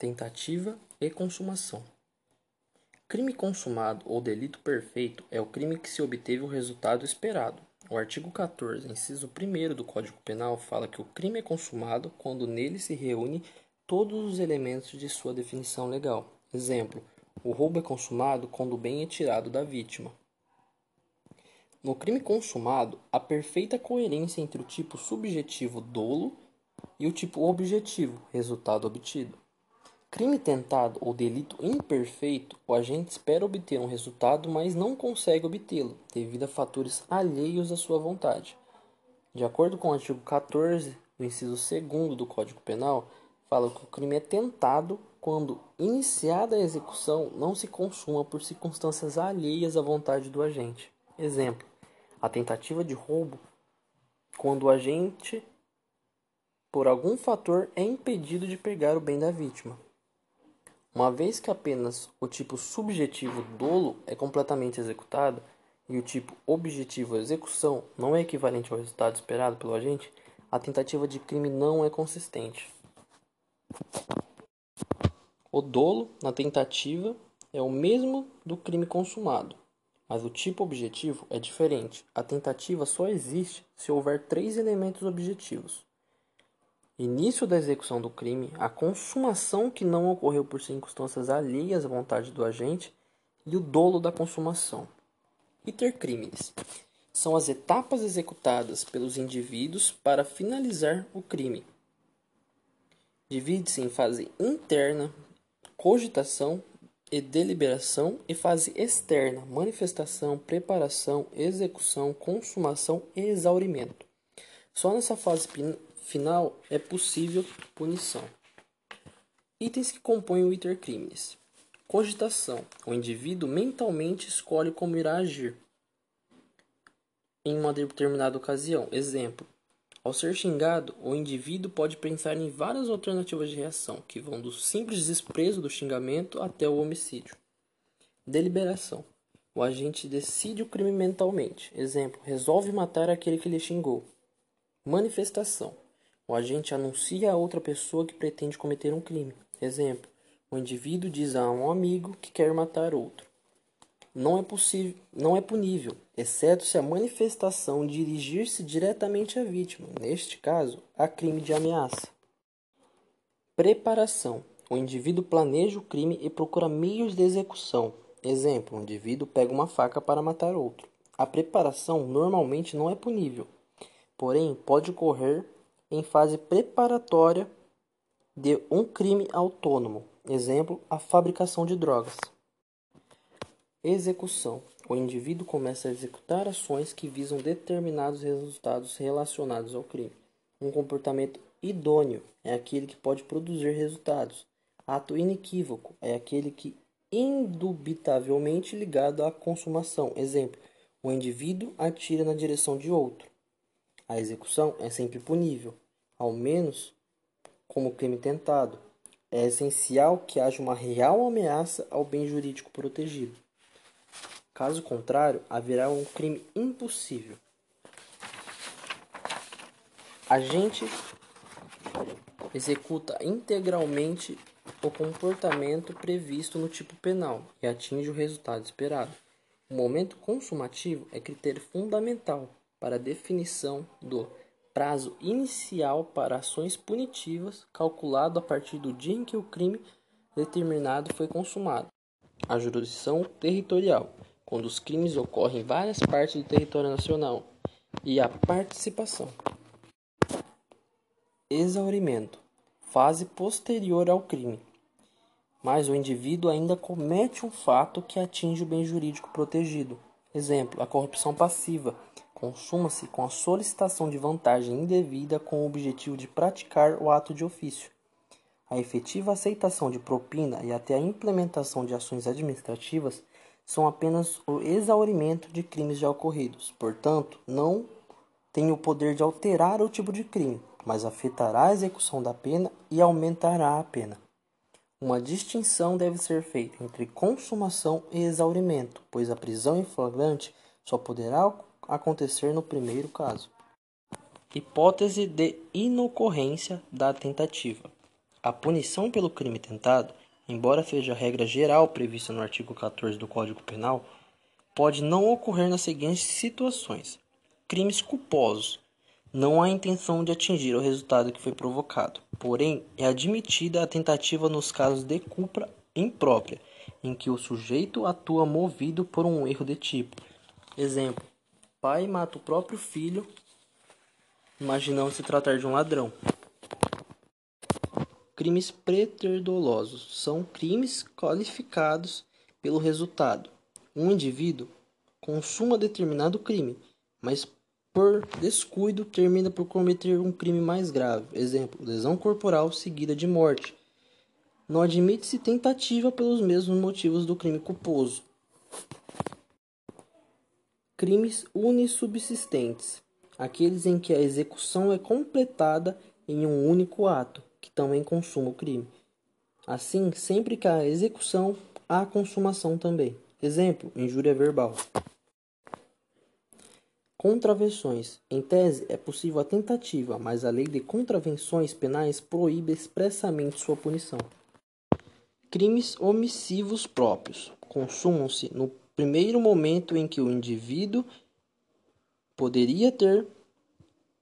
tentativa e consumação. Crime consumado ou delito perfeito é o crime que se obteve o resultado esperado. O artigo 14, inciso 1 do Código Penal fala que o crime é consumado quando nele se reúne todos os elementos de sua definição legal. Exemplo: o roubo é consumado quando o bem é tirado da vítima. No crime consumado, há perfeita coerência entre o tipo subjetivo dolo e o tipo objetivo resultado obtido. Crime tentado ou delito imperfeito, o agente espera obter um resultado, mas não consegue obtê-lo, devido a fatores alheios à sua vontade. De acordo com o artigo 14 do inciso 2 do Código Penal, fala que o crime é tentado quando, iniciada a execução, não se consuma por circunstâncias alheias à vontade do agente. Exemplo: a tentativa de roubo, quando o agente, por algum fator, é impedido de pegar o bem da vítima. Uma vez que apenas o tipo subjetivo dolo é completamente executado e o tipo objetivo execução não é equivalente ao resultado esperado pelo agente, a tentativa de crime não é consistente. O dolo na tentativa é o mesmo do crime consumado, mas o tipo objetivo é diferente. A tentativa só existe se houver três elementos objetivos: início da execução do crime, a consumação que não ocorreu por circunstâncias alheias à vontade do agente e o dolo da consumação. Intercrimes são as etapas executadas pelos indivíduos para finalizar o crime. Divide-se em fase interna, cogitação, e deliberação e fase externa, manifestação, preparação, execução, consumação e exaurimento. Só nessa fase final é possível punição. Itens que compõem o intercrimes. Cogitação. O indivíduo mentalmente escolhe como irá agir em uma determinada ocasião. Exemplo: ao ser xingado, o indivíduo pode pensar em várias alternativas de reação, que vão do simples desprezo do xingamento até o homicídio. Deliberação. O agente decide o crime mentalmente. Exemplo: resolve matar aquele que lhe xingou. Manifestação. O agente anuncia a outra pessoa que pretende cometer um crime. Exemplo: o indivíduo diz a um amigo que quer matar outro não é possível, não é punível, exceto se a manifestação dirigir-se diretamente à vítima, neste caso, a crime de ameaça. Preparação. O indivíduo planeja o crime e procura meios de execução. Exemplo: o indivíduo pega uma faca para matar outro. A preparação normalmente não é punível, porém pode ocorrer em fase preparatória de um crime autônomo. Exemplo: a fabricação de drogas. Execução: O indivíduo começa a executar ações que visam determinados resultados relacionados ao crime. Um comportamento idôneo é aquele que pode produzir resultados. Ato inequívoco é aquele que indubitavelmente ligado à consumação. Exemplo: o indivíduo atira na direção de outro. A execução é sempre punível, ao menos como crime tentado. É essencial que haja uma real ameaça ao bem jurídico protegido. Caso contrário, haverá um crime impossível. A gente executa integralmente o comportamento previsto no tipo penal e atinge o resultado esperado. O momento consumativo é critério fundamental para definição do prazo inicial para ações punitivas, calculado a partir do dia em que o crime determinado foi consumado. A jurisdição territorial quando os crimes ocorrem em várias partes do território nacional, e a participação. Exaurimento fase posterior ao crime. Mas o indivíduo ainda comete um fato que atinge o bem jurídico protegido. Exemplo: a corrupção passiva consuma-se com a solicitação de vantagem indevida com o objetivo de praticar o ato de ofício. A efetiva aceitação de propina e até a implementação de ações administrativas são apenas o exaurimento de crimes já ocorridos. Portanto, não tem o poder de alterar o tipo de crime, mas afetará a execução da pena e aumentará a pena. Uma distinção deve ser feita entre consumação e exaurimento, pois a prisão em flagrante só poderá acontecer no primeiro caso. Hipótese de inocorrência da tentativa. A punição pelo crime tentado, embora seja a regra geral prevista no artigo 14 do Código Penal, pode não ocorrer nas seguintes situações: crimes culposos. Não há intenção de atingir o resultado que foi provocado, porém é admitida a tentativa nos casos de culpa imprópria, em que o sujeito atua movido por um erro de tipo. Exemplo: pai mata o próprio filho, imaginando se tratar de um ladrão. Crimes preterdolosos são crimes qualificados pelo resultado. Um indivíduo consuma determinado crime, mas por descuido termina por cometer um crime mais grave. Exemplo: lesão corporal seguida de morte. Não admite-se tentativa pelos mesmos motivos do crime culposo. Crimes unissubsistentes aqueles em que a execução é completada em um único ato que também consuma o crime. Assim, sempre que há execução, há consumação também. Exemplo: injúria verbal. Contravenções. Em tese, é possível a tentativa, mas a lei de contravenções penais proíbe expressamente sua punição. Crimes omissivos próprios consumam-se no primeiro momento em que o indivíduo poderia ter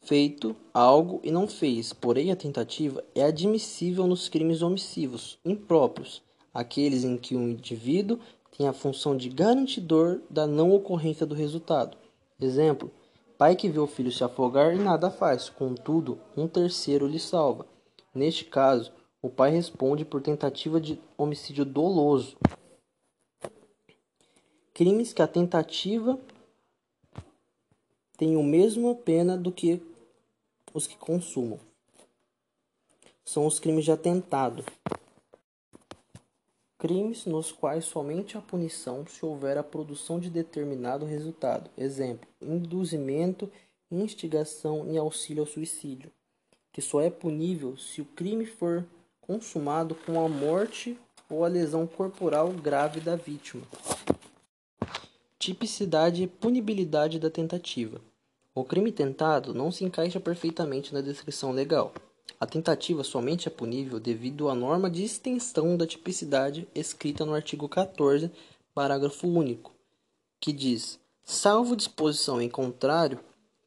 feito algo e não fez, porém a tentativa é admissível nos crimes omissivos impróprios, aqueles em que o indivíduo tem a função de garantidor da não ocorrência do resultado. Exemplo: pai que vê o filho se afogar e nada faz, contudo, um terceiro lhe salva. Neste caso, o pai responde por tentativa de homicídio doloso. Crimes que a tentativa tem a mesma pena do que os que consumam. São os crimes de atentado. Crimes nos quais somente a punição se houver a produção de determinado resultado. Exemplo: induzimento, instigação e auxílio ao suicídio, que só é punível se o crime for consumado com a morte ou a lesão corporal grave da vítima. Tipicidade e punibilidade da tentativa. O crime tentado não se encaixa perfeitamente na descrição legal. A tentativa somente é punível devido à norma de extensão da tipicidade escrita no artigo 14, parágrafo único, que diz: salvo disposição em contrário,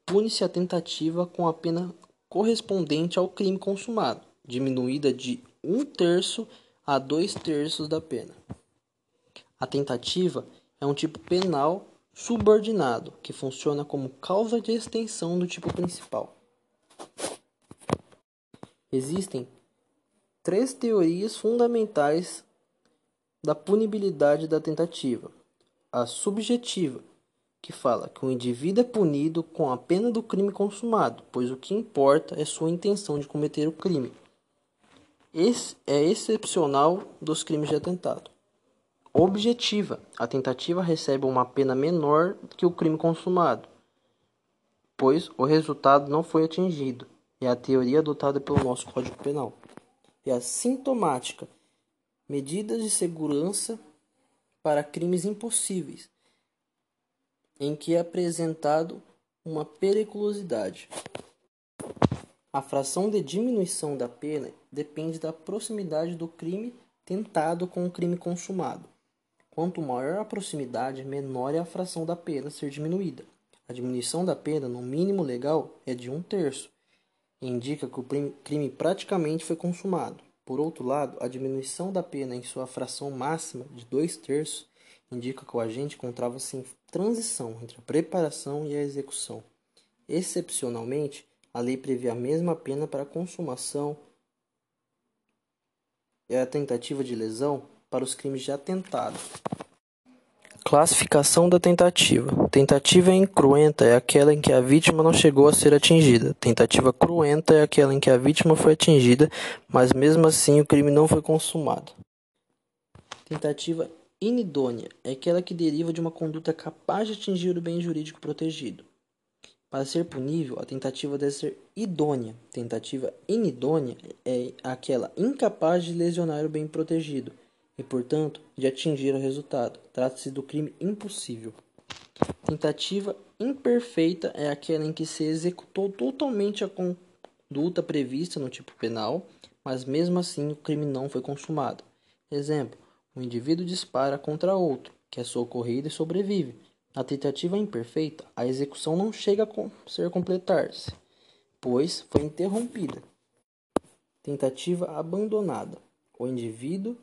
pune-se a tentativa com a pena correspondente ao crime consumado, diminuída de um terço a dois terços da pena. A tentativa é um tipo penal subordinado, que funciona como causa de extensão do tipo principal. Existem três teorias fundamentais da punibilidade da tentativa. A subjetiva, que fala que o indivíduo é punido com a pena do crime consumado, pois o que importa é sua intenção de cometer o crime. Esse é excepcional dos crimes de atentado objetiva. A tentativa recebe uma pena menor que o crime consumado, pois o resultado não foi atingido. É a teoria adotada pelo nosso Código Penal. E a sintomática, medidas de segurança para crimes impossíveis, em que é apresentado uma periculosidade. A fração de diminuição da pena depende da proximidade do crime tentado com o crime consumado. Quanto maior a proximidade, menor é a fração da pena ser diminuída. A diminuição da pena, no mínimo legal, é de um terço. Indica que o crime praticamente foi consumado. Por outro lado, a diminuição da pena em sua fração máxima, de dois terços, indica que o agente encontrava-se em transição entre a preparação e a execução. Excepcionalmente, a lei prevê a mesma pena para a consumação e a tentativa de lesão para os crimes de atentado. Classificação da tentativa. Tentativa incruenta é aquela em que a vítima não chegou a ser atingida. Tentativa cruenta é aquela em que a vítima foi atingida, mas mesmo assim o crime não foi consumado. Tentativa inidônea é aquela que deriva de uma conduta capaz de atingir o bem jurídico protegido. Para ser punível, a tentativa deve ser idônea. Tentativa inidônea é aquela incapaz de lesionar o bem protegido e, portanto, de atingir o resultado. Trata-se do crime impossível. Tentativa imperfeita é aquela em que se executou totalmente a conduta prevista no tipo penal, mas mesmo assim o crime não foi consumado. Exemplo: um indivíduo dispara contra outro, que é socorrido e sobrevive. Na tentativa imperfeita, a execução não chega a ser completar-se, pois foi interrompida. Tentativa abandonada. O indivíduo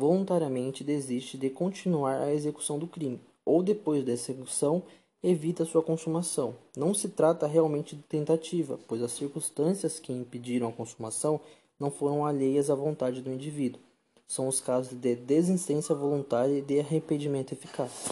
voluntariamente desiste de continuar a execução do crime, ou depois da execução evita sua consumação. Não se trata realmente de tentativa, pois as circunstâncias que impediram a consumação não foram alheias à vontade do indivíduo. São os casos de desistência voluntária e de arrependimento eficaz.